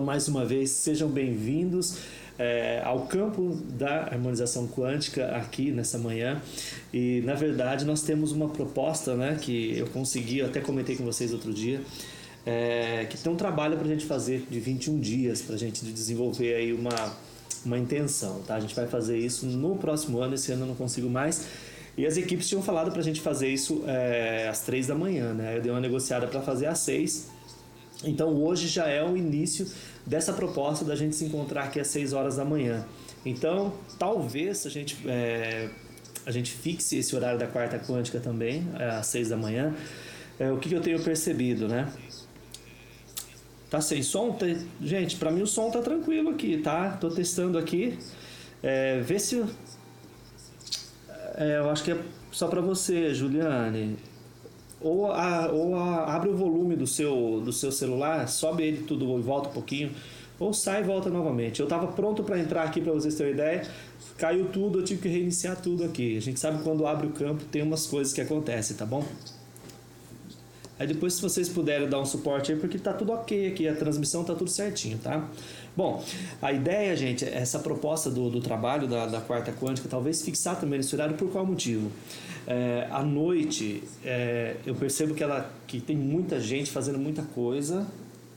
Mais uma vez, sejam bem-vindos é, ao campo da harmonização quântica aqui nessa manhã. E na verdade, nós temos uma proposta né, que eu consegui, eu até comentei com vocês outro dia, é, que tem um trabalho para a gente fazer de 21 dias, para a gente desenvolver aí uma, uma intenção. Tá? A gente vai fazer isso no próximo ano, esse ano eu não consigo mais. E as equipes tinham falado para a gente fazer isso é, às três da manhã, né? Eu dei uma negociada para fazer às seis então hoje já é o início dessa proposta da gente se encontrar aqui às 6 horas da manhã. Então talvez a gente, é, a gente fixe esse horário da quarta quântica também, é, às 6 da manhã. É, o que, que, eu tenho percebido, né? Tá sem som? Tá, gente, para mim o som tá tranquilo aqui, tá? Tô testando aqui. É, vê se. É, eu acho que é só para você, Juliane ou, a, ou a, abre o volume do seu, do seu celular, sobe ele tudo e volta um pouquinho, ou sai e volta novamente. Eu estava pronto para entrar aqui para vocês terem ideia, caiu tudo, eu tive que reiniciar tudo aqui. A gente sabe quando abre o campo tem umas coisas que acontecem, tá bom? Aí depois se vocês puderem dar um suporte aí, porque tá tudo ok aqui, a transmissão tá tudo certinho, tá? Bom, a ideia, gente, essa proposta do, do trabalho da, da quarta quântica, talvez fixar também nesse horário, por qual motivo? É, à noite, é, eu percebo que, ela, que tem muita gente fazendo muita coisa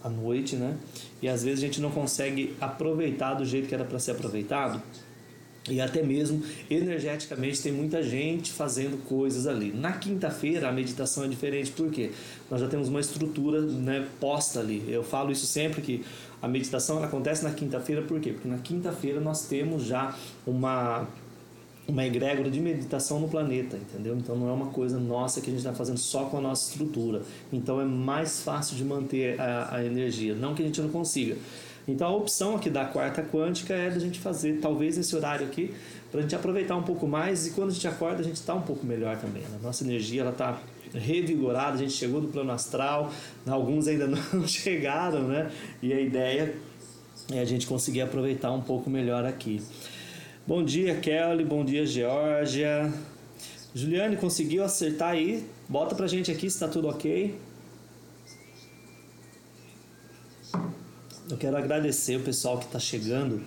à noite, né? E às vezes a gente não consegue aproveitar do jeito que era para ser aproveitado e até mesmo energeticamente tem muita gente fazendo coisas ali. Na quinta-feira a meditação é diferente, porque nós já temos uma estrutura né, posta ali. Eu falo isso sempre que a meditação ela acontece na quinta-feira, por quê? Porque na quinta-feira nós temos já uma uma egrégora de meditação no planeta, entendeu? Então não é uma coisa nossa que a gente está fazendo só com a nossa estrutura. Então é mais fácil de manter a, a energia. Não que a gente não consiga, então a opção aqui da quarta quântica é da gente fazer talvez esse horário aqui para a gente aproveitar um pouco mais e quando a gente acorda a gente está um pouco melhor também. Né? Nossa energia ela está revigorada, a gente chegou do plano astral, alguns ainda não chegaram, né? E a ideia é a gente conseguir aproveitar um pouco melhor aqui. Bom dia, Kelly. Bom dia, Georgia. Juliane, conseguiu acertar aí? Bota pra gente aqui se está tudo ok. Eu quero agradecer o pessoal que está chegando,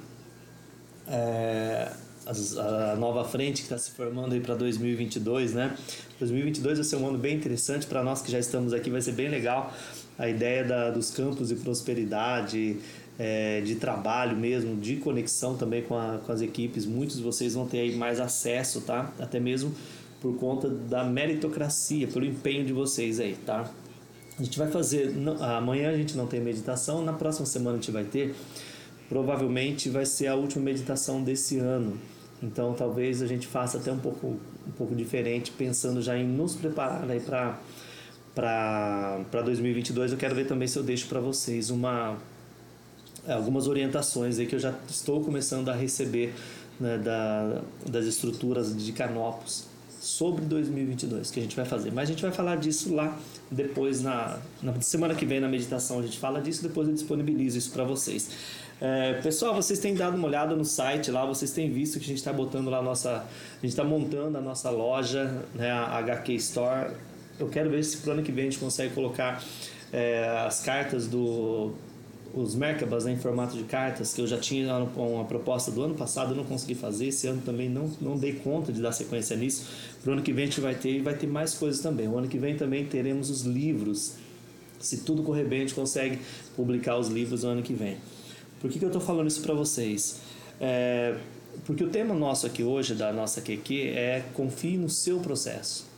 é, a, a, nova frente que está se formando aí para 2022, né? 2022 vai ser um ano bem interessante para nós que já estamos aqui, vai ser bem legal. A ideia da, dos campos de prosperidade, é, de trabalho mesmo, de conexão também com, a, com as equipes. Muitos de vocês vão ter aí mais acesso, tá? Até mesmo por conta da meritocracia, pelo empenho de vocês aí, tá? A gente vai fazer. Amanhã a gente não tem meditação, na próxima semana a gente vai ter. Provavelmente vai ser a última meditação desse ano. Então talvez a gente faça até um pouco, um pouco diferente, pensando já em nos preparar aí para para 2022. Eu quero ver também se eu deixo para vocês uma algumas orientações aí que eu já estou começando a receber né, da, das estruturas de Canopus sobre 2022 que a gente vai fazer. Mas a gente vai falar disso lá depois na, na semana que vem na meditação a gente fala disso, depois eu disponibilizo isso para vocês. É, pessoal, vocês têm dado uma olhada no site lá, vocês têm visto que a gente está botando lá a nossa, a gente está montando a nossa loja, né, a HQ Store. Eu quero ver se pro ano que vem a gente consegue colocar é, as cartas do os Merkabas né, em formato de cartas, que eu já tinha uma proposta do ano passado, eu não consegui fazer, esse ano também não, não dei conta de dar sequência nisso. Para o ano que vem a gente vai ter e vai ter mais coisas também. O ano que vem também teremos os livros. Se tudo correr bem, a gente consegue publicar os livros no ano que vem. Por que, que eu estou falando isso para vocês? É, porque o tema nosso aqui hoje, da nossa QQ, é confie no seu processo.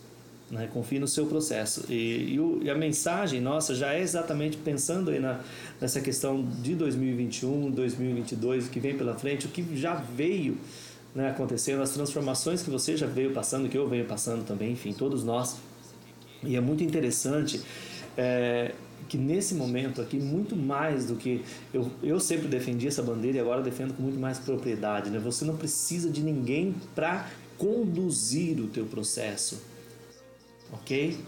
Né? Confie no seu processo. E, e, o, e, a mensagem nossa já é exatamente pensando aí na, nessa questão de 2021, 2022, o que vem pela frente, o que já veio né, acontecendo, as transformações que você já veio passando, que eu venho passando também, enfim, todos nós. E é muito interessante é, que nesse momento aqui, muito mais do que eu, eu sempre defendi essa bandeira e agora defendo com muito mais propriedade, né? Você não precisa de ninguém para conduzir o teu processo ok?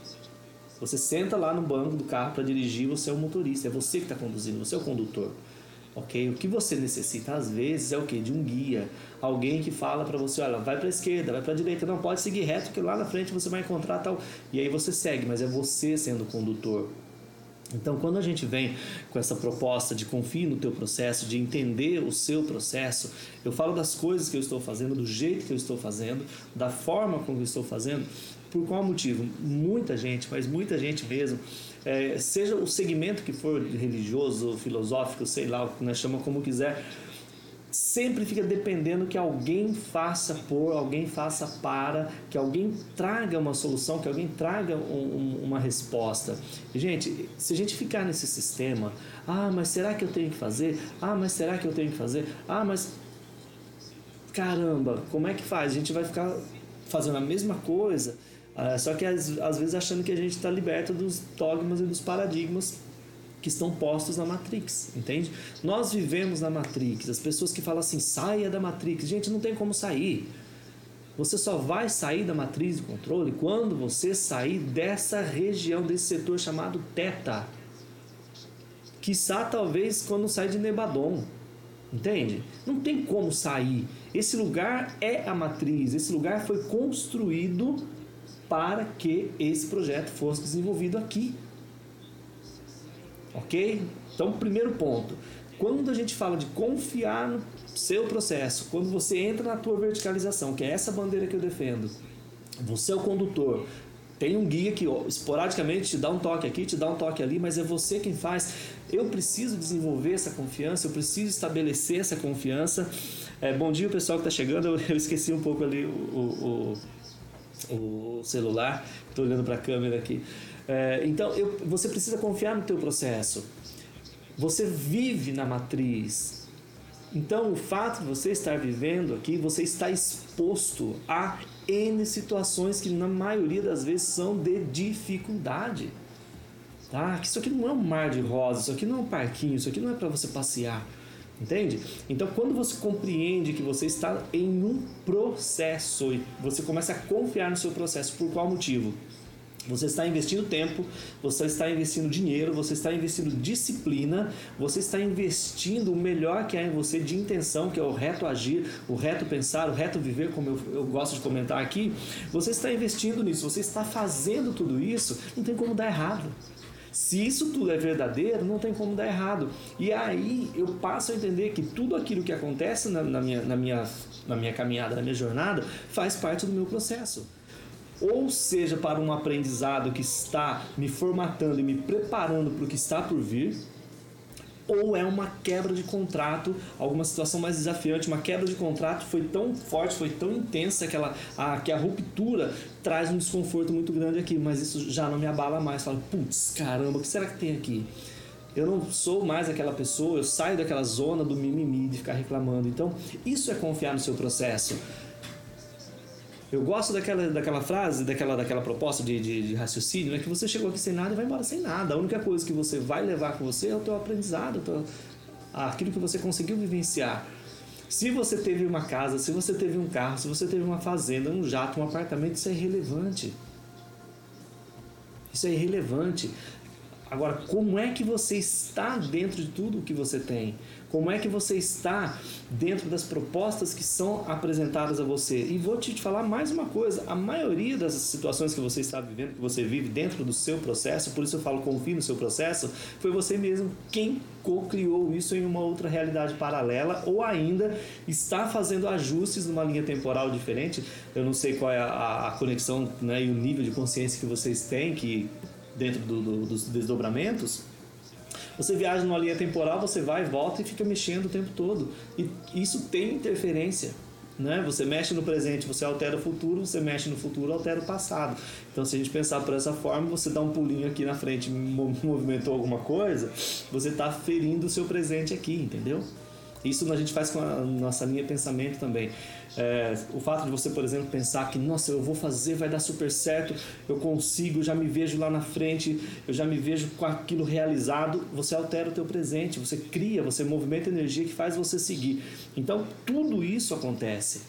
Você senta lá no banco do carro para dirigir, você é o motorista, é você que está conduzindo, você é o condutor. Ok? O que você necessita às vezes é o que? De um guia, alguém que fala para você, olha, vai para a esquerda, vai para a direita, não pode seguir reto, porque lá na frente você vai encontrar tal. E aí você segue, mas é você sendo o condutor. Então, quando a gente vem com essa proposta de confie no teu processo, de entender o seu processo, eu falo das coisas que eu estou fazendo, do jeito que eu estou fazendo, da forma como eu estou fazendo. Por qual motivo? Muita gente, mas muita gente mesmo, é, seja o segmento que for religioso, filosófico, sei lá, né, chama como quiser, sempre fica dependendo que alguém faça por, alguém faça para, que alguém traga uma solução, que alguém traga um, um, uma resposta. Gente, se a gente ficar nesse sistema, ah, mas será que eu tenho que fazer? Ah, mas será que eu tenho que fazer? Ah, mas caramba, como é que faz? A gente vai ficar fazendo a mesma coisa, uh, só que às, às vezes achando que a gente está liberto dos dogmas e dos paradigmas que estão postos na Matrix, entende? Nós vivemos na Matrix. As pessoas que falam assim, saia da Matrix. Gente, não tem como sair. Você só vai sair da matriz de controle quando você sair dessa região, desse setor chamado Teta. Quiçá talvez quando sai de Nebadon. Entende? Não tem como sair. Esse lugar é a matriz, esse lugar foi construído para que esse projeto fosse desenvolvido aqui. Ok? Então, primeiro ponto. Quando a gente fala de confiar no seu processo, quando você entra na tua verticalização, que é essa bandeira que eu defendo, você é o condutor, tem um guia que esporadicamente te dá um toque aqui, te dá um toque ali, mas é você quem faz. Eu preciso desenvolver essa confiança, eu preciso estabelecer essa confiança. É, bom dia, pessoal que está chegando. Eu, eu, esqueci um pouco ali o, o, o celular, estou olhando para a câmera aqui. É, então, eu, você precisa confiar no teu processo. Você vive na matriz. Então, o fato de você estar vivendo aqui, você está exposto a N situações que na maioria das vezes são de dificuldade. Tá? Isso aqui não é um mar de rosas, isso aqui não é um parquinho, isso aqui não é para você passear. Entende? Então, quando você compreende que você está em um processo e você começa a confiar no seu processo, por qual motivo? Você está investindo tempo, você está investindo dinheiro, você está investindo disciplina, você está investindo o melhor que há em você de intenção, que é o reto agir, o reto pensar, o reto viver, como eu, eu gosto de comentar aqui. Você está investindo nisso, você está fazendo tudo isso, não tem como dar errado. Se isso tudo é verdadeiro, não tem como dar errado. E aí eu passo a entender que tudo aquilo que acontece na, na, minha, na, minha, na minha caminhada, na minha jornada, faz parte do meu processo ou seja para um aprendizado que está me formatando e me preparando para o que está por vir, ou é uma quebra de contrato, alguma situação mais desafiante, uma quebra de contrato foi tão forte, foi tão intensa que, ela, a, que a ruptura traz um desconforto muito grande aqui, mas isso já não me abala mais. Falo, putz, caramba, o que será que tem aqui? Eu não sou mais aquela pessoa, eu saio daquela zona do mimimi de ficar reclamando. Então, isso é confiar no seu processo. Eu gosto daquela, daquela frase, daquela, daquela proposta de, de, de, raciocínio, é que você chegou aqui sem nada e vai embora sem nada. A única coisa que você vai levar com você é o teu aprendizado, teu, aquilo que você conseguiu vivenciar. Se você teve uma casa, se você teve um carro, se você teve uma fazenda, um jato, um apartamento, isso é irrelevante. Isso é irrelevante. Agora, como é que você está dentro de tudo o que você tem? Como é que você está dentro das propostas que são apresentadas a você? E vou te falar mais uma coisa: a maioria das situações que você está vivendo, que você vive dentro do seu processo, por isso eu falo confie no seu processo, foi você mesmo quem co-criou isso em uma outra realidade paralela ou ainda está fazendo ajustes numa linha temporal diferente. Eu não sei qual é a, a conexão né, e o nível de consciência que vocês têm que dentro do, do, dos desdobramentos você viaja numa linha temporal, você vai, volta e fica mexendo o tempo todo. E isso tem interferência. Né? Você mexe no presente, você altera o futuro, você mexe no futuro, altera o passado. Então, se a gente pensar por essa forma, você dá um pulinho aqui na frente, movimentou alguma coisa, você está ferindo o seu presente aqui, entendeu? Isso a gente faz com a nossa linha de pensamento também. É, o fato de você, por exemplo, pensar que, nossa, eu vou fazer, vai dar super certo, eu consigo, já me vejo lá na frente, eu já me vejo com aquilo realizado, você altera o teu presente, você cria, você movimenta energia que faz você seguir. Então, tudo isso acontece.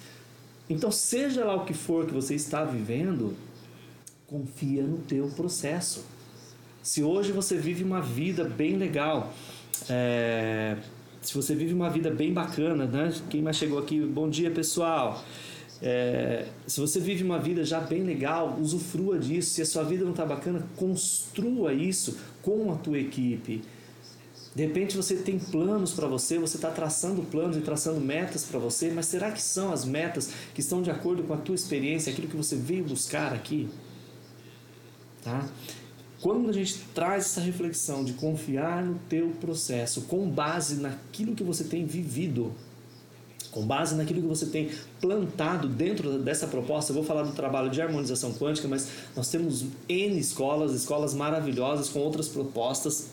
Então, seja lá o que for que você está vivendo, confia no teu processo. Se hoje você vive uma vida bem legal, é, se você vive uma vida bem bacana, né? Quem mais chegou aqui? Bom dia, pessoal. É, se você vive uma vida já bem legal, usufrua disso. Se a sua vida não está bacana, construa isso com a tua equipe. De repente você tem planos para você, você está traçando planos e traçando metas para você, mas será que são as metas que estão de acordo com a tua experiência, aquilo que você veio buscar aqui? Tá? Quando a gente traz essa reflexão de confiar no teu processo com base naquilo que você tem vivido, com base naquilo que você tem plantado dentro dessa proposta, eu vou falar do trabalho de harmonização quântica, mas nós temos N escolas, escolas maravilhosas com outras propostas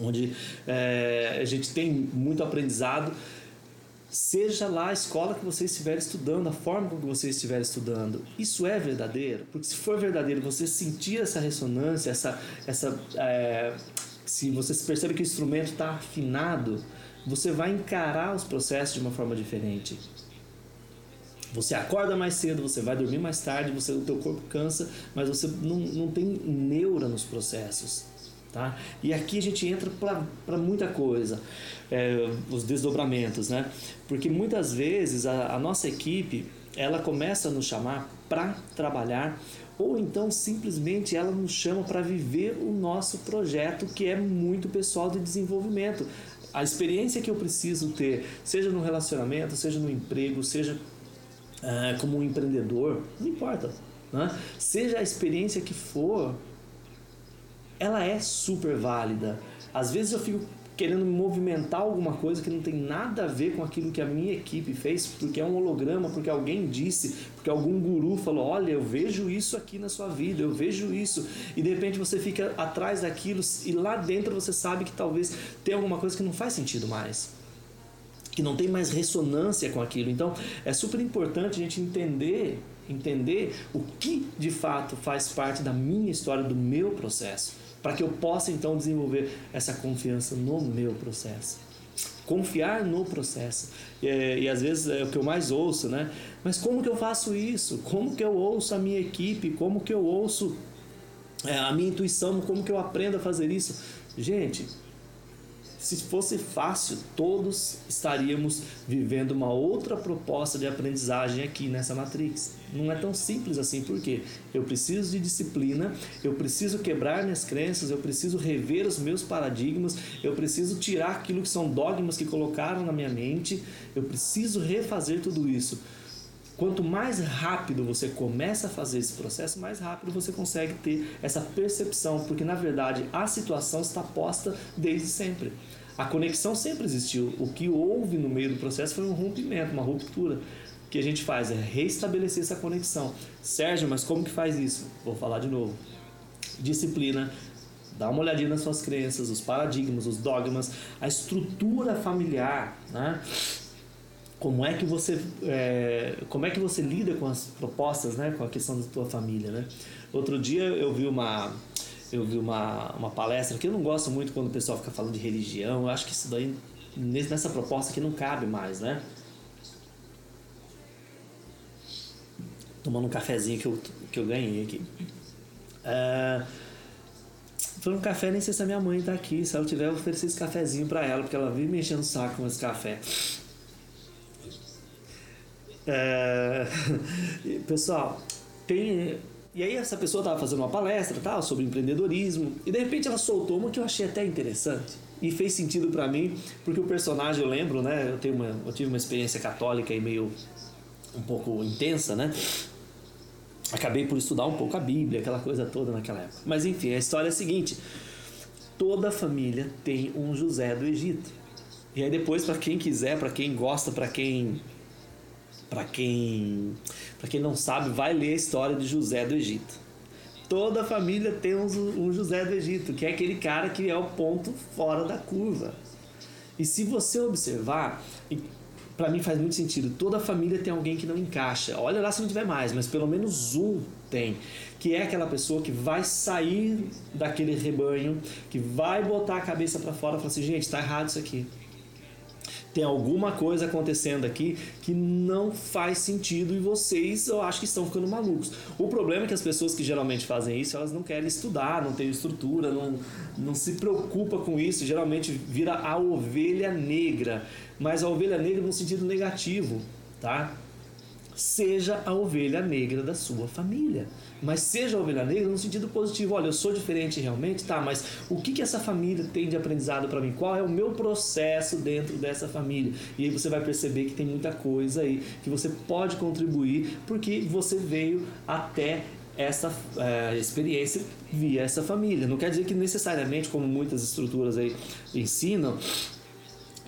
onde é, a gente tem muito aprendizado. Seja lá a escola que você estiver estudando, a forma como você estiver estudando, isso é verdadeiro? Porque se for verdadeiro, você sentir essa ressonância, essa, essa, é, se você percebe que o instrumento está afinado, você vai encarar os processos de uma forma diferente. Você acorda mais cedo, você vai dormir mais tarde, você, o teu corpo cansa, mas você não, não tem neura nos processos. Tá? E aqui a gente entra para muita coisa, é, os desdobramentos, né? Porque muitas vezes a, a nossa equipe ela começa a nos chamar para trabalhar ou então simplesmente ela nos chama para viver o nosso projeto que é muito pessoal de desenvolvimento. A experiência que eu preciso ter, seja no relacionamento, seja no emprego, seja uh, como um empreendedor, não importa. Né? Seja a experiência que for, ela é super válida. Às vezes eu fico querendo movimentar alguma coisa que não tem nada a ver com aquilo que a minha equipe fez, porque é um holograma, porque alguém disse, porque algum guru falou: Olha, eu vejo isso aqui na sua vida, eu vejo isso. E de repente você fica atrás daquilo e lá dentro você sabe que talvez tem alguma coisa que não faz sentido mais. Que não tem mais ressonância com aquilo. Então é super importante a gente entender entender o que de fato faz parte da minha história, do meu processo para que eu possa então desenvolver essa confiança no meu processo. Confiar no processo. E, é, e, às vezes é o que eu mais ouço, né? Mas como que eu faço isso? Como que eu ouço a minha equipe? Como que eu ouço é, a minha intuição? Como que eu aprendo a fazer isso? Gente, se fosse fácil, todos estaríamos vivendo uma outra proposta de aprendizagem aqui nessa Matrix. Não é tão simples assim, porque eu preciso de disciplina, eu preciso quebrar minhas crenças, eu preciso rever os meus paradigmas, eu preciso tirar aquilo que são dogmas que colocaram na minha mente, eu preciso refazer tudo isso. Quanto mais rápido você começa a fazer esse processo, mais rápido você consegue ter essa percepção, porque na verdade a situação está posta desde sempre. A conexão sempre existiu. O que houve no meio do processo foi um rompimento, uma ruptura. O que a gente faz é restabelecer essa conexão. Sérgio, mas como que faz isso? Vou falar de novo. Disciplina, dá uma olhadinha nas suas crenças, os paradigmas, os dogmas, a estrutura familiar, né? Como é que você é, como é que você lida com as propostas né? Com a questão da tua família né? Outro dia eu vi uma eu vi uma, uma palestra que eu não gosto muito quando o pessoal fica falando de religião. Eu acho que isso daí nessa proposta aqui não cabe mais né? Tomando um cafezinho que eu, que eu ganhei aqui. É, foi um café, nem sei se a minha mãe tá aqui. Se ela tiver, eu oferecer esse cafezinho para ela, porque ela vive me enchendo o saco com esse café. É... Pessoal, tem. E aí essa pessoa estava fazendo uma palestra tal, sobre empreendedorismo e de repente ela soltou uma que eu achei até interessante e fez sentido para mim porque o personagem eu lembro, né? Eu tenho uma, eu tive uma experiência católica e meio um pouco intensa, né? Acabei por estudar um pouco a Bíblia, aquela coisa toda naquela época. Mas enfim, a história é a seguinte: toda família tem um José do Egito. E aí depois para quem quiser, para quem gosta, para quem para quem, para quem não sabe, vai ler a história de José do Egito. Toda família tem um, José do Egito, que é aquele cara que é o ponto fora da curva. E se você observar, para mim faz muito sentido. Toda família tem alguém que não encaixa. Olha lá se não tiver mais, mas pelo menos um tem. Que é aquela pessoa que vai sair daquele rebanho, que vai botar a cabeça para fora e falar assim: gente, está errado isso aqui tem alguma coisa acontecendo aqui que não faz sentido e vocês eu acho que estão ficando malucos. O problema é que as pessoas que geralmente fazem isso, elas não querem estudar, não têm estrutura, não, não se preocupa com isso, geralmente vira a ovelha negra, mas a ovelha negra no sentido negativo, tá? Seja a ovelha negra da sua família. Mas seja a ovelha negra no sentido positivo. Olha, eu sou diferente realmente, tá, mas o que, que essa família tem de aprendizado para mim? Qual é o meu processo dentro dessa família? E aí você vai perceber que tem muita coisa aí que você pode contribuir porque você veio até essa é, experiência via essa família. Não quer dizer que necessariamente, como muitas estruturas aí ensinam,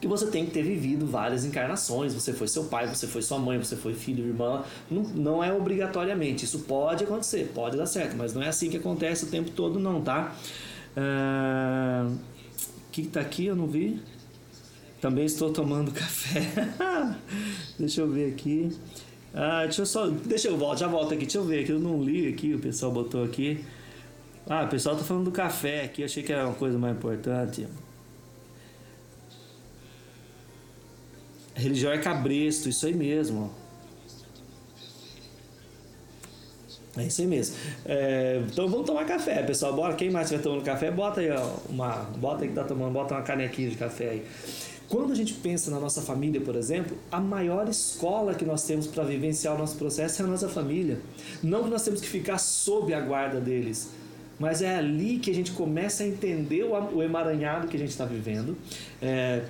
que você tem que ter vivido várias encarnações. Você foi seu pai, você foi sua mãe, você foi filho, irmã. Não, não é obrigatoriamente. Isso pode acontecer, pode dar certo, mas não é assim que acontece o tempo todo, não, tá? O uh, que tá aqui? Eu não vi. Também estou tomando café. Deixa eu ver aqui. Ah, deixa eu só. Deixa eu voltar, já volto aqui. Deixa eu ver aqui. Eu não li aqui, o pessoal botou aqui. Ah, o pessoal tá falando do café aqui. Achei que era uma coisa mais importante. A religião é cabresto, isso aí mesmo. É isso aí mesmo. É, então vamos tomar café, pessoal. Bora. Quem mais estiver tomando café, bota aí uma. Bota aí que tá tomando, bota uma canequinha de café aí. Quando a gente pensa na nossa família, por exemplo, a maior escola que nós temos para vivenciar o nosso processo é a nossa família. Não que nós temos que ficar sob a guarda deles, mas é ali que a gente começa a entender o emaranhado que a gente está vivendo. É,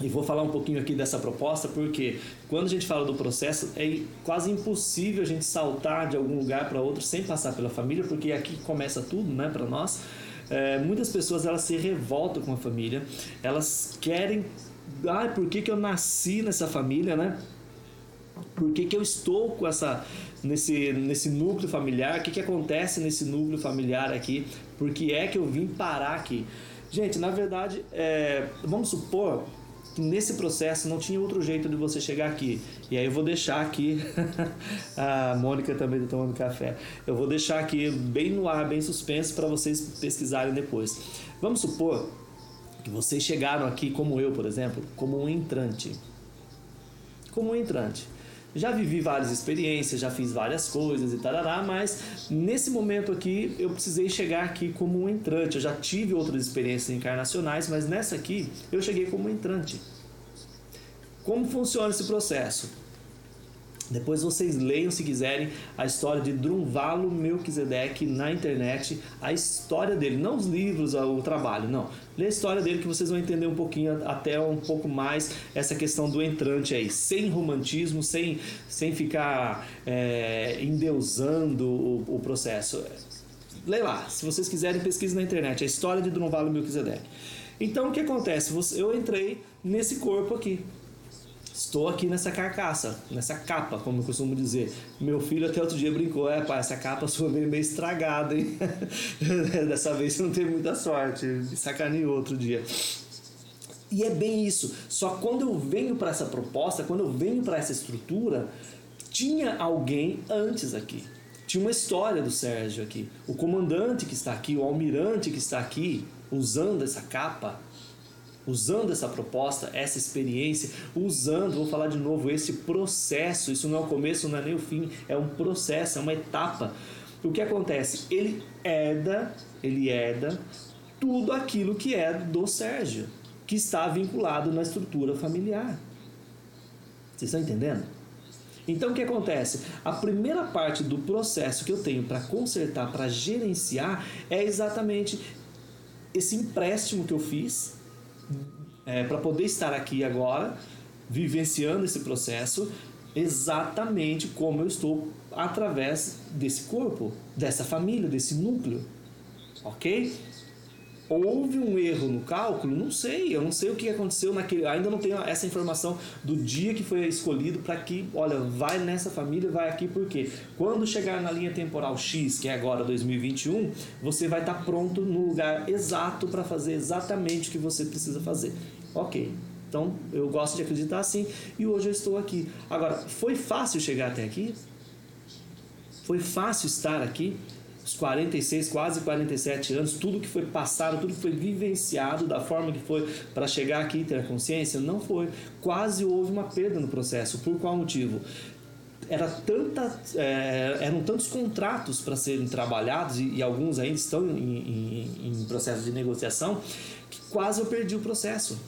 e vou falar um pouquinho aqui dessa proposta, porque quando a gente fala do processo, é quase impossível a gente saltar de algum lugar para outro sem passar pela família, porque aqui começa tudo, né, para nós. É, muitas pessoas elas se revoltam com a família, elas querem ah, por que, que eu nasci nessa família, né? Por que, que eu estou com essa nesse, nesse núcleo familiar? O que, que acontece nesse núcleo familiar aqui? Por que é que eu vim parar aqui? Gente, na verdade, é, vamos supor nesse processo não tinha outro jeito de você chegar aqui. E aí eu vou deixar aqui, a Mônica também está tomando café. Eu vou deixar aqui bem no ar, bem suspenso para vocês pesquisarem depois. Vamos supor que vocês chegaram aqui como eu, por exemplo, como um entrante. Como um entrante. Já vivi várias experiências, já fiz várias coisas e tarará, mas nesse momento aqui eu precisei chegar aqui como um entrante. Eu já tive outras experiências encarnacionais, mas nessa aqui eu cheguei como um entrante. Como funciona esse processo? Depois vocês leiam, se quiserem, a história de Drunvalo Melquisedeque na internet, a história dele, não os livros, o trabalho, não. Lê a história dele que vocês vão entender um pouquinho, até um pouco mais essa questão do entrante aí, sem romantismo, sem, sem ficar é, endeusando o, o processo. Lê lá, se vocês quiserem, pesquise na internet, a história de Drunvalo Melquisedeque. Então o que acontece? Eu entrei nesse corpo aqui, Estou aqui nessa carcaça, nessa capa, como eu costumo dizer. Meu filho até outro dia brincou: é, pai, essa capa sua veio meio estragada, hein? Dessa vez você não teve muita sorte. Me sacaneou outro dia. E é bem isso. Só quando eu venho para essa proposta, quando eu venho para essa estrutura, tinha alguém antes aqui. Tinha uma história do Sérgio aqui. O comandante que está aqui, o almirante que está aqui, usando essa capa, usando essa proposta, essa experiência, usando, vou falar de novo, esse processo. Isso não é o começo, não é nem o fim, é um processo, é uma etapa. O que acontece? Ele herda, ele herda tudo aquilo que é do Sérgio, que está vinculado na estrutura familiar. Vocês estão entendendo? Então o que acontece? A primeira parte do processo que eu tenho para consertar, para gerenciar, é exatamente esse empréstimo que eu fiz é, para poder estar aqui agora, vivenciando esse processo, exatamente como eu estou através desse corpo, dessa família, desse núcleo. Ok? Houve um erro no cálculo? Não sei, eu não sei o que aconteceu naquele. Ainda não tenho essa informação do dia que foi escolhido para que, olha, vai nessa família, vai aqui, porque quando chegar na linha temporal X, que é agora 2021, você vai estar tá pronto no lugar exato para fazer exatamente o que você precisa fazer. Ok, então eu gosto de acreditar assim e hoje eu estou aqui. Agora, foi fácil chegar até aqui? Foi fácil estar aqui? Os 46, quase 47 anos, tudo que foi passado, tudo que foi vivenciado da forma que foi para chegar aqui e ter a consciência, não foi. Quase houve uma perda no processo. Por qual motivo? Era tanta, é, eram tantos contratos para serem trabalhados e, e, alguns ainda estão em, em, em processo de negociação que quase eu perdi o processo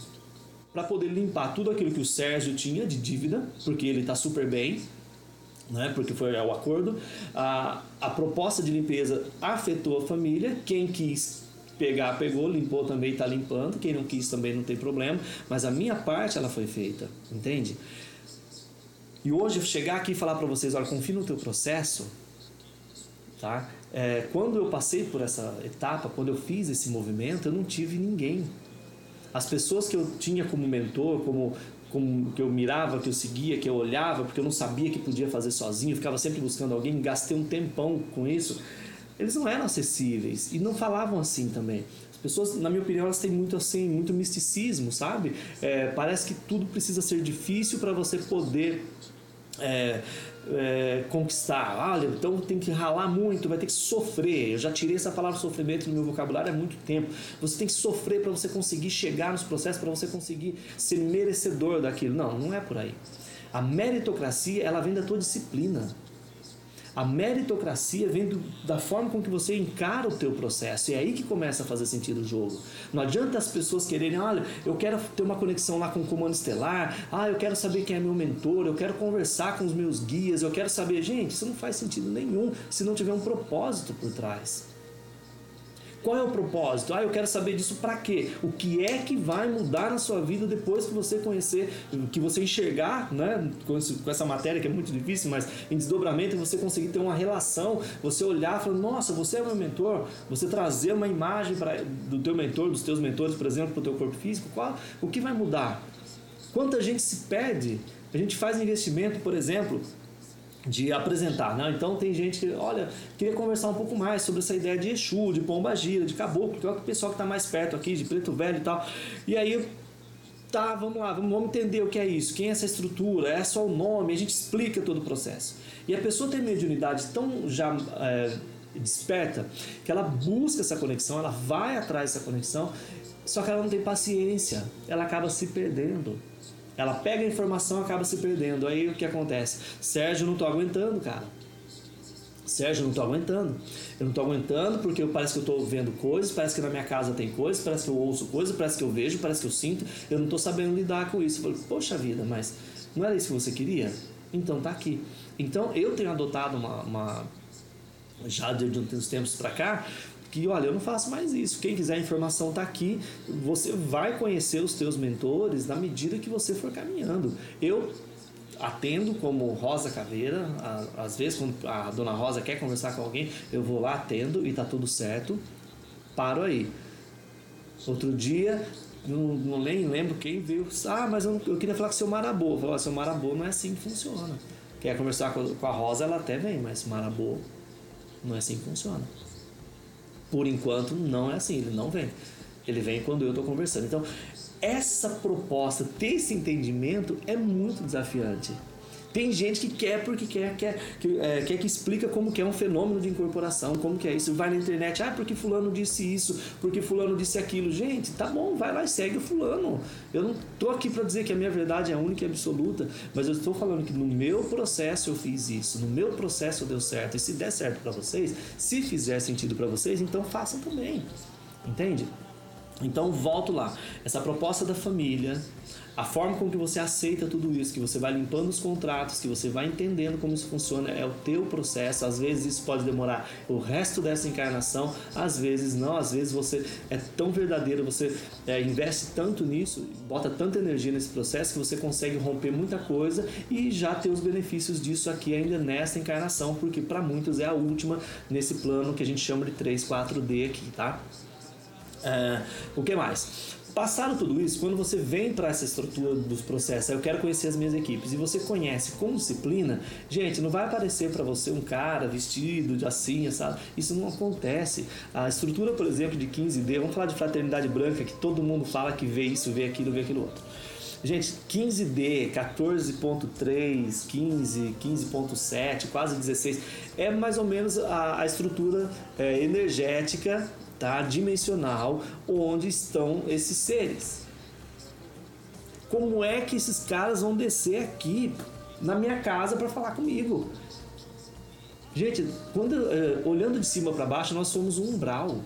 para poder limpar tudo aquilo que o Sérgio tinha de dívida, porque ele está super bem, né? porque foi o acordo. A, a proposta de limpeza afetou a família, quem quis pegar, pegou, limpou também, está limpando, quem não quis também não tem problema, mas a minha parte ela foi feita, entende? E hoje chegar aqui e falar para vocês, olha, confie no teu processo, tá? É, quando eu passei por essa etapa, quando eu fiz esse movimento, eu não tive ninguém. As pessoas que eu tinha como mentor, como que eu mirava, que eu seguia, que eu olhava, porque eu não sabia que podia fazer sozinho, ficava sempre buscando alguém, gastei um tempão com isso. Eles não eram acessíveis e não falavam assim também. As pessoas, na minha opinião, elas têm muito assim, muito misticismo, sabe? É, parece que tudo precisa ser difícil para você poder é, é, conquistar. Olha, então tem que ralar muito, vai ter que sofrer. Eu já tirei essa palavra sofrimento do meu vocabulário há muito tempo. Você tem que sofrer para você conseguir chegar nos processos, para você conseguir ser merecedor daquilo. Não, não é por aí. A meritocracia, ela vem da tua disciplina. A meritocracia vem do, da forma com que você encara o teu processo. E é aí que começa a fazer sentido o jogo. Não adianta as pessoas quererem, olha, eu quero ter uma conexão lá com o comando estelar, ah, eu quero saber quem é meu mentor, eu quero conversar com os meus guias, eu quero saber. Gente, isso não faz sentido nenhum se não tiver um propósito por trás. Qual é o propósito? Ah, eu quero saber disso para quê? O que é que vai mudar na sua vida depois que você conhecer, que você enxergar, né, com, essa matéria que é muito difícil, mas em desdobramento você conseguir ter uma relação, você olhar e falar, nossa, você é meu mentor, você trazer uma imagem pra, do teu mentor, dos teus mentores, por exemplo, para o teu corpo físico, qual, o que vai mudar? Quanta gente se perde? A gente faz investimento, por exemplo, de apresentar. Né? Então tem gente que, olha, queria conversar um pouco mais sobre essa ideia de Exu, de Pomba Gira, de Caboclo, que é o pessoal que está mais perto aqui, de Preto Velho e tal. E aí, tá, vamos lá, vamos, vamos entender o que é isso, quem é essa estrutura, é só o nome, a gente explica todo o processo. E a pessoa tem mediunidade tão já é, desperta que ela busca essa conexão, ela vai atrás dessa conexão, só que ela não tem paciência, ela acaba se perdendo. Ela pega a informação e acaba se perdendo. Aí o que acontece? Sérgio, não tô aguentando, cara. Sérgio, não tô aguentando. Eu não tô aguentando porque parece que eu tô vendo coisas, parece que na minha casa tem coisas, parece que eu ouço coisas, parece que eu vejo, parece que eu sinto. Eu não tô sabendo lidar com isso. Eu falei, poxa vida, mas não era isso que você queria? Então tá aqui. Então eu tenho adotado uma, uma já de uns tempos para cá, que olha, eu não faço mais isso. Quem quiser a informação está aqui. Você vai conhecer os teus mentores na medida que você for caminhando. Eu atendo como Rosa Caveira. Às vezes, quando a dona Rosa quer conversar com alguém, eu vou lá, atendo e tá tudo certo. Paro aí. Outro dia, não, não lembro quem veio. Ah, mas eu, eu queria falar com o seu Marabô. Falei, seu Marabô não é assim que funciona. Quer conversar com, com a Rosa, ela até vem, mas Marabô não é assim que funciona. Por enquanto, não é assim, ele não vem. Ele vem quando eu estou conversando. Então, essa proposta, ter esse entendimento é muito desafiante. Tem gente que quer porque quer, quer, que, é, quer que explica como que é um fenômeno de incorporação, como que é isso. Vai na internet, ah, porque fulano disse isso, porque fulano disse aquilo. Gente, tá bom, vai lá e segue o fulano. Eu não tô aqui para dizer que a minha verdade é única e absoluta, mas eu estou falando que no meu processo eu fiz isso, no meu processo deu certo. E se der certo para vocês, se fizer sentido para vocês, então façam também. Entende? Então volto lá. Essa proposta da família, a forma com que você aceita tudo isso, que você vai limpando os contratos, que você vai entendendo como isso funciona, é o teu processo. Às vezes isso pode demorar o resto dessa encarnação, às vezes não, às vezes você é tão verdadeiro, você é, investe tanto nisso, bota tanta energia nesse processo que você consegue romper muita coisa e já ter os benefícios disso aqui ainda nesta encarnação, porque para muitos é a última nesse plano que a gente chama de 3, 4D aqui, tá? É, o que mais? Passado tudo isso, quando você vem para essa estrutura dos processos, eu quero conhecer as minhas equipes, e você conhece com disciplina, gente, não vai aparecer para você um cara vestido de assim, sabe? Isso não acontece. A estrutura, por exemplo, de 15D, vamos falar de fraternidade branca, que todo mundo fala que vê isso, vê aquilo, vê aquilo outro. Gente, 15D, 14.3, 15, 15.7, quase 16, é mais ou menos a, a estrutura é, energética tá? dimensional onde estão esses seres. Como é que esses caras vão descer aqui na minha casa para falar comigo? Gente, quando, uh, olhando de cima para baixo, nós somos um umbral.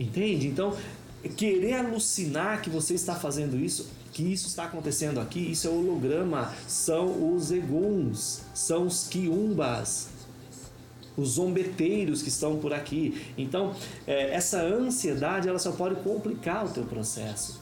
Entende? Então, querer alucinar que você está fazendo isso que isso está acontecendo aqui, isso é holograma, são os eguns, são os quiumbas, os zombeteiros que estão por aqui. Então, é, essa ansiedade ela só pode complicar o teu processo.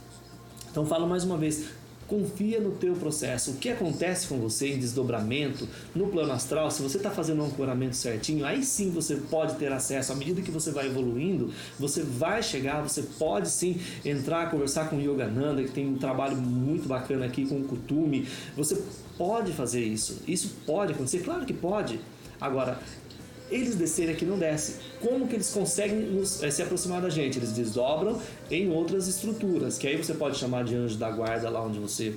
Então, falo mais uma vez, confia no teu processo. O que acontece com você em desdobramento, no plano astral, se você está fazendo um ancoramento certinho, aí sim você pode ter acesso. À medida que você vai evoluindo, você vai chegar, você pode sim entrar, conversar com o Yogananda, que tem um trabalho muito bacana aqui com o Kutumi. Você pode fazer isso. Isso pode acontecer, claro que pode. Agora, eles descerem aqui não desce. Como que eles conseguem nos, é, se aproximar da gente? Eles desdobram em outras estruturas, que aí você pode chamar de anjo da guarda lá onde você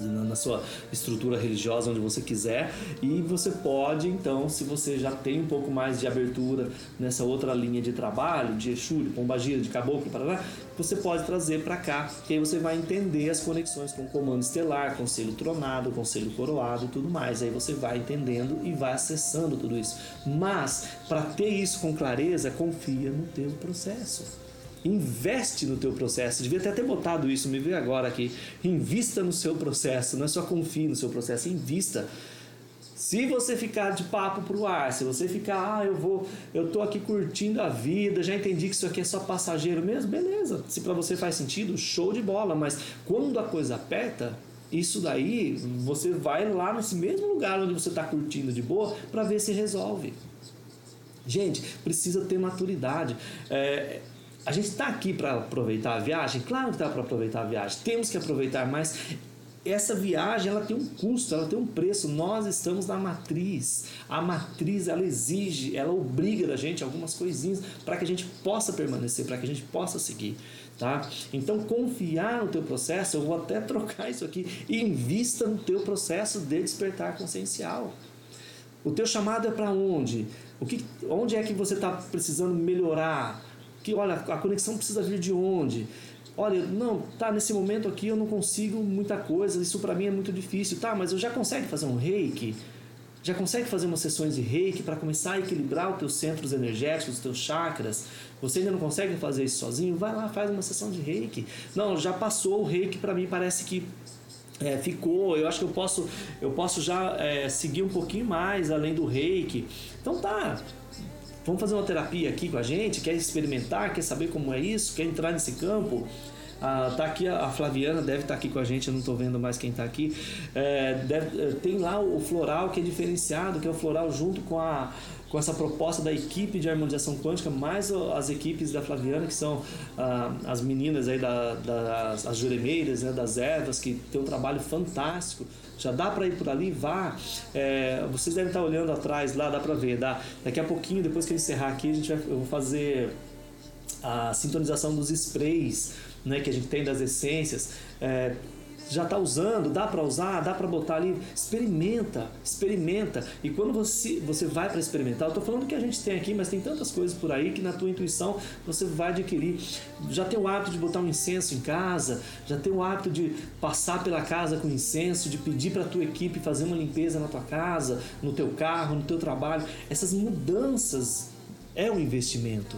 na sua estrutura religiosa onde você quiser. E você pode então se você já tem um pouco mais de abertura nessa outra linha de trabalho de Exu, de Pombagira, de Caboclo, Paraná, você pode trazer para cá que aí você vai entender as conexões com o comando estelar, conselho tronado, conselho coroado e tudo mais, aí você vai entendendo e vai acessando tudo isso. Mas para ter isso com clareza confia no teu processo Investe no teu processo. Devia até ter botado isso, me veio agora aqui. Invista no seu processo, não é só confie no seu processo, invista. Se você ficar de papo pro ar, se você ficar, ah, eu vou, eu tô aqui curtindo a vida, já entendi que isso aqui é só passageiro mesmo, beleza. Se para você faz sentido, show de bola, mas quando a coisa aperta, isso daí, você vai lá nesse mesmo lugar onde você está curtindo de boa para ver se resolve. Gente, precisa ter maturidade. É, a gente está aqui para aproveitar a viagem? Claro que está para aproveitar a viagem. Temos que aproveitar, mas essa viagem ela tem um custo, ela tem um preço. Nós estamos na matriz. A matriz ela exige, ela obriga da gente algumas coisinhas para que a gente possa permanecer, para que a gente possa seguir. Tá? Então confiar no teu processo, eu vou até trocar isso aqui, invista no teu processo de despertar consciencial. O teu chamado é para onde? O que, onde é que você está precisando melhorar? Que olha, a conexão precisa vir de onde? Olha, não, tá, nesse momento aqui eu não consigo muita coisa, isso para mim é muito difícil. Tá, mas eu já consegue fazer um reiki? Já consegue fazer umas sessões de reiki para começar a equilibrar os teus centros energéticos, os teus chakras? Você ainda não consegue fazer isso sozinho? Vai lá, faz uma sessão de reiki. Não, já passou o reiki, para mim parece que é, ficou, eu acho que eu posso, eu posso já é, seguir um pouquinho mais além do reiki. Então tá, Vamos fazer uma terapia aqui com a gente? Quer experimentar? Quer saber como é isso? Quer entrar nesse campo? Ah, tá aqui a Flaviana, deve estar tá aqui com a gente, eu não estou vendo mais quem está aqui. É, deve, é, tem lá o floral que é diferenciado, que é o floral junto com a com essa proposta da equipe de harmonização quântica, mais as equipes da Flaviana, que são ah, as meninas aí da, das as juremeiras, né, das ervas, que tem um trabalho fantástico já dá para ir por ali, vá. É, vocês devem estar olhando atrás lá, dá para ver. Dá. Daqui a pouquinho, depois que eu encerrar aqui, a gente vai, eu vou fazer a sintonização dos sprays né, que a gente tem das essências. É, já está usando, dá para usar, dá para botar ali, experimenta, experimenta. E quando você, você vai para experimentar, eu estou falando que a gente tem aqui, mas tem tantas coisas por aí que na tua intuição você vai adquirir. Já tem o hábito de botar um incenso em casa, já tem o hábito de passar pela casa com incenso, de pedir para a tua equipe fazer uma limpeza na tua casa, no teu carro, no teu trabalho. Essas mudanças é um investimento.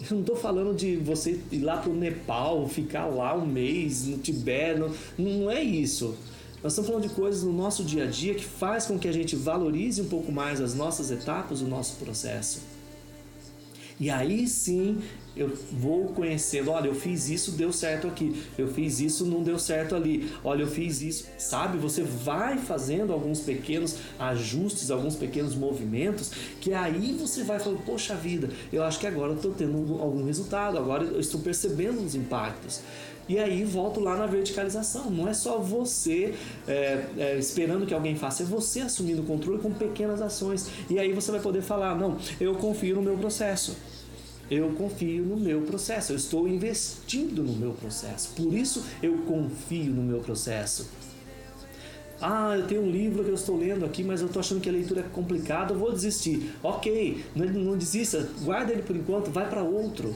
Eu não estou falando de você ir lá para o Nepal, ficar lá um mês no Tibete, não, não é isso. Nós estamos falando de coisas no nosso dia a dia que faz com que a gente valorize um pouco mais as nossas etapas, o nosso processo. E aí sim eu vou conhecendo, olha, eu fiz isso, deu certo aqui, eu fiz isso, não deu certo ali, olha, eu fiz isso, sabe? Você vai fazendo alguns pequenos ajustes, alguns pequenos movimentos, que aí você vai falando, poxa vida, eu acho que agora eu estou tendo algum resultado, agora eu estou percebendo os impactos. E aí volto lá na verticalização. Não é só você é, é, esperando que alguém faça, é você assumindo o controle com pequenas ações. E aí você vai poder falar: não, eu confio no meu processo eu confio no meu processo, eu estou investindo no meu processo, por isso eu confio no meu processo. Ah, eu tenho um livro que eu estou lendo aqui, mas eu estou achando que a leitura é complicada, eu vou desistir. Ok, não, não desista, guarda ele por enquanto, vai para outro.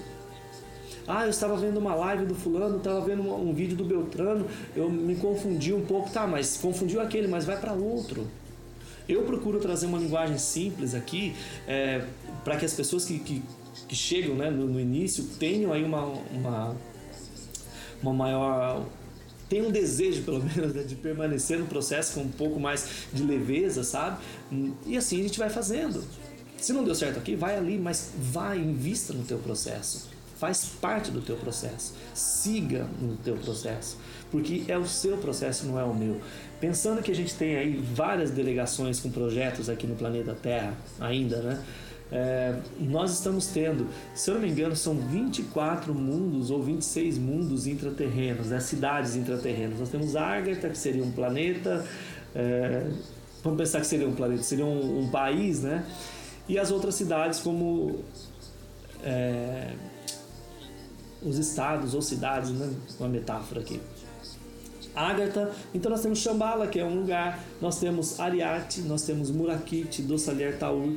Ah, eu estava vendo uma live do fulano, estava vendo um, vídeo do Beltrano, eu me confundi um pouco, tá, mas confundiu aquele, mas vai para outro. Eu procuro trazer uma linguagem simples aqui é, para que as pessoas que, que que chegam né, no, no início tenham aí uma, uma, uma maior tem um desejo, pelo menos, né, de permanecer no processo com um pouco mais de leveza, sabe? E assim a gente vai fazendo. Se não deu certo aqui, vai ali, mas vai, invista no teu processo. Faz parte do teu processo. Siga no teu processo. Porque é o seu processo, não é o meu. Pensando que a gente tem aí várias delegações com projetos aqui no planeta Terra, ainda, né? É, nós estamos tendo, se eu não me engano, são 24 mundos ou 26 mundos intraterrenos, né? cidades intraterrenas. Nós temos Agartha, que seria um planeta, é, vamos pensar que seria um planeta, seria um, um país, né? E as outras cidades, como é, os estados ou cidades, né? uma metáfora aqui. Agartha, então nós temos Shambhala, que é um lugar, nós temos Ariate, nós temos Murakit, Dossalier Taur,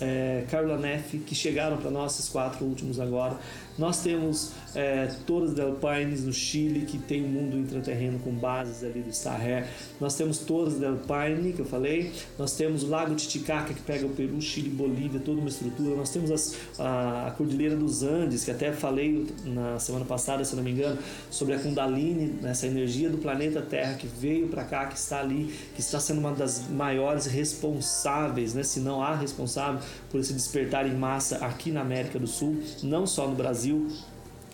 é, Carla Neff, que chegaram para nós, esses quatro últimos agora. Nós temos é, Torres del Paine no Chile, que tem um mundo intraterreno com bases ali do Starré. Nós temos Torres del Paine, que eu falei. Nós temos o Lago Titicaca, que pega o Peru, Chile, Bolívia, toda uma estrutura. Nós temos as, a, a, Cordilheira dos Andes, que até falei na semana passada, se não me engano, sobre a Kundalini, essa energia do planeta Terra que veio para cá, que está ali, que está sendo uma das maiores responsáveis, né, se não a responsável por esse despertar em massa aqui na América do Sul, não só no Brasil,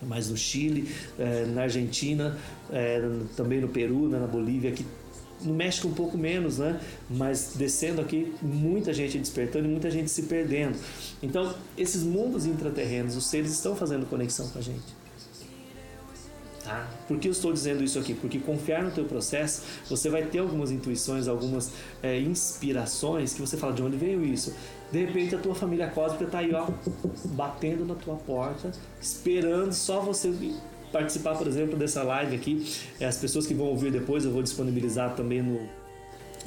mas no Chile, eh, na Argentina, eh, também no Peru, né, na Bolívia, aqui no México um pouco menos, né? Mas descendo aqui, muita gente despertando e muita gente se perdendo. Então, esses mundos intraterrenos, os seres estão fazendo conexão com a gente. Tá? Por que eu estou dizendo isso aqui? Porque confiar no teu processo, você vai ter algumas intuições, algumas é, inspirações que você fala de onde veio isso. De repente a tua família cósmica está aí, ó, batendo na tua porta, esperando só você participar, por exemplo, dessa live aqui. É, as pessoas que vão ouvir depois eu vou disponibilizar também no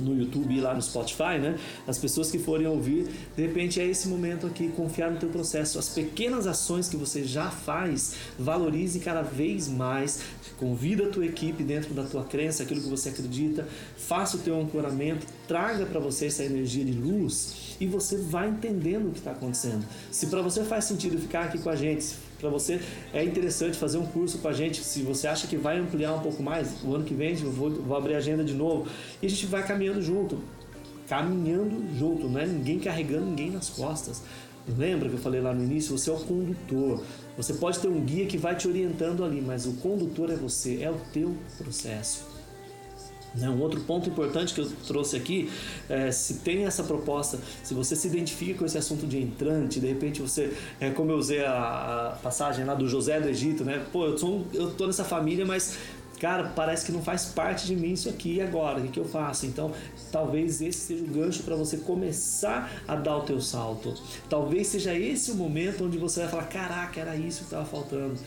no YouTube e lá no Spotify, né? As pessoas que forem ouvir, de repente é esse momento aqui, confiar no teu processo. As pequenas ações que você já faz, valorize cada vez mais. Convida a tua equipe dentro da tua crença, aquilo que você acredita, faça o teu ancoramento, traga para você essa energia de luz e você vai entendendo o que está acontecendo. Se para você faz sentido ficar aqui com a gente, para você é interessante fazer um curso com a gente. Se você acha que vai ampliar um pouco mais, o ano que vem eu vou, vou abrir a agenda de novo e a gente vai caminhando junto. Caminhando junto, não é ninguém carregando ninguém nas costas. Lembra que eu falei lá no início? Você é o condutor. Você pode ter um guia que vai te orientando ali, mas o condutor é você, é o teu processo. Né, um outro ponto importante que eu trouxe aqui, é, se tem essa proposta, se você se identifica com esse assunto de entrante, de repente você, é, como eu usei a, passagem lá do José do Egito, né? Pô, eu, sou, eu tô nessa família, mas cara, parece que não faz parte de mim isso aqui agora, o que, que eu faço? Então, talvez esse seja o gancho para você começar a dar o teu salto. Talvez seja esse o momento onde você vai falar, caraca, era isso que estava faltando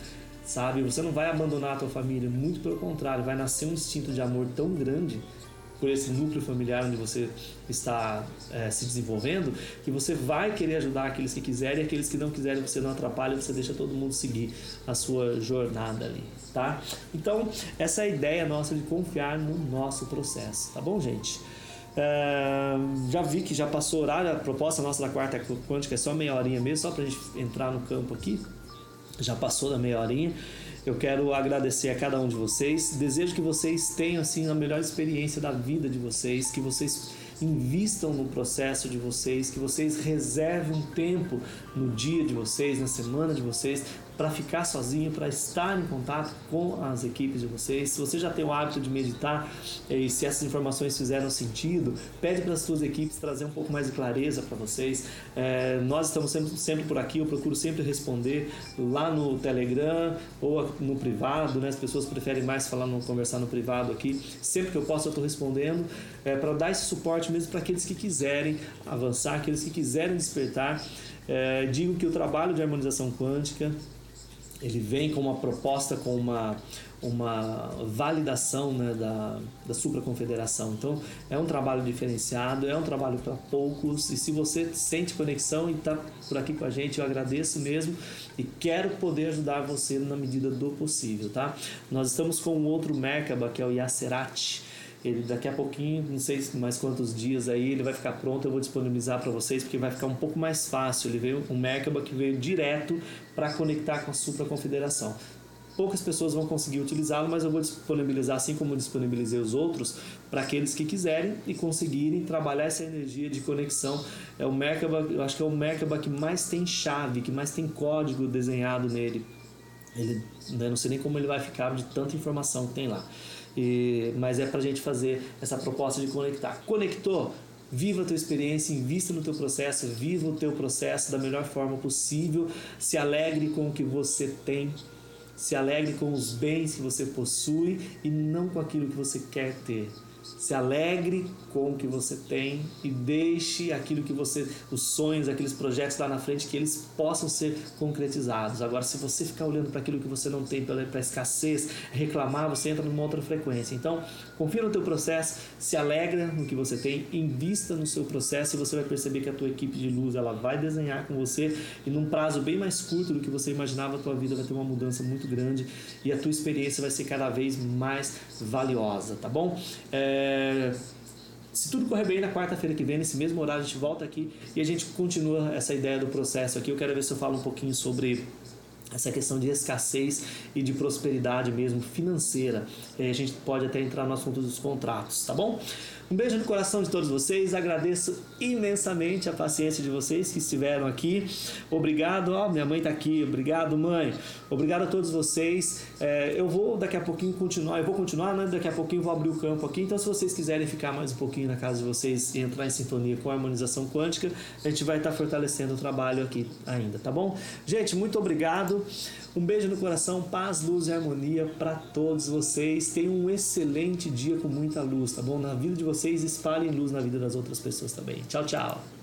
sabe? Você não vai abandonar a tua família, muito pelo contrário, vai nascer um instinto de amor tão grande por esse núcleo familiar onde você está é, se desenvolvendo, que você vai querer ajudar aqueles que quiserem e aqueles que não quiserem você não atrapalha, você deixa todo mundo seguir a sua jornada ali, tá? Então, essa é a ideia nossa de confiar no nosso processo, tá bom, gente? É, já vi que já passou o horário, a proposta nossa da quarta quântica é só meia horinha mesmo, só pra gente entrar no campo aqui já passou da meia horinha. Eu quero agradecer a cada um de vocês. Desejo que vocês tenham assim a melhor experiência da vida de vocês, que vocês invistam no processo de vocês, que vocês reservem um tempo no dia de vocês, na semana de vocês, para ficar sozinho, para estar em contato com as equipes de vocês. Se você já tem o hábito de meditar eh, e se essas informações fizeram sentido, pede para as suas equipes trazer um pouco mais de clareza para vocês. É, nós estamos sempre, sempre por aqui, eu procuro sempre responder lá no Telegram ou no privado, né? As pessoas preferem mais falar no conversar no privado aqui. Sempre que eu posso eu estou respondendo é, para dar esse suporte mesmo para aqueles que quiserem avançar, aqueles que quiserem despertar. É, digo que o trabalho de harmonização quântica ele vem com uma proposta, com uma, uma validação né, da, da supraconfederação. Então, é um trabalho diferenciado, é um trabalho para poucos, e se você sente conexão e está por aqui com a gente, eu agradeço mesmo e quero poder ajudar você na medida do possível, tá? Nós estamos com um outro Merkaba, que é o Yacerati, ele daqui a pouquinho, não sei mais quantos dias aí, ele vai ficar pronto, eu vou disponibilizar para vocês porque vai ficar um pouco mais fácil. Ele veio um Merkaba que veio direto para conectar com a Supra Confederação. poucas pessoas vão conseguir utilizá-lo, mas eu vou disponibilizar, assim como disponibilizei os outros, para aqueles que quiserem e conseguirem trabalhar essa energia de conexão. É o Merkaba, eu acho que é o Merkaba que mais tem chave, que mais tem código desenhado nele. Ele, né, não sei nem como ele vai ficar de tanta informação que tem lá. E, mas é para a gente fazer essa proposta de conectar. Conectou? Viva a tua experiência, invista no teu processo, viva o teu processo da melhor forma possível, se alegre com o que você tem, se alegre com os bens que você possui e não com aquilo que você quer ter. Se alegre com o que você tem e deixe aquilo que você, os sonhos, aqueles projetos lá na frente, que eles possam ser concretizados. Agora, se você ficar olhando para aquilo que você não tem, para a escassez, reclamar, você entra numa outra frequência. Então, confia no teu processo, se alegra no que você tem, invista no seu processo e você vai perceber que a tua equipe de luz ela vai desenhar com você e num prazo bem mais curto do que você imaginava, a tua vida vai ter uma mudança muito grande e a tua experiência vai ser cada vez mais valiosa, tá bom? É é, se tudo correr bem, na quarta-feira que vem, nesse mesmo horário, a gente volta aqui e a gente continua essa ideia do processo aqui. Eu quero ver se eu falo um pouquinho sobre essa questão de escassez e de prosperidade mesmo financeira. a gente pode até entrar no assunto dos contratos, tá bom? Um beijo no coração de todos vocês. Agradeço imensamente a paciência de vocês que estiveram aqui. Obrigado. Ó, minha mãe está aqui. Obrigado, mãe. Obrigado a todos vocês. É, eu vou daqui a pouquinho continuar. Eu vou continuar, né? Daqui a pouquinho vou abrir o campo aqui. Então, se vocês quiserem ficar mais um pouquinho na casa de vocês e entrar em sintonia com a harmonização quântica, a gente vai estar fortalecendo o trabalho aqui ainda, tá bom? Gente, muito obrigado. Um beijo no coração, paz, luz e harmonia para todos vocês. Tenham um excelente dia com muita luz, tá bom? Na vida de vocês, espalhem luz na vida das outras pessoas também. Tchau, tchau.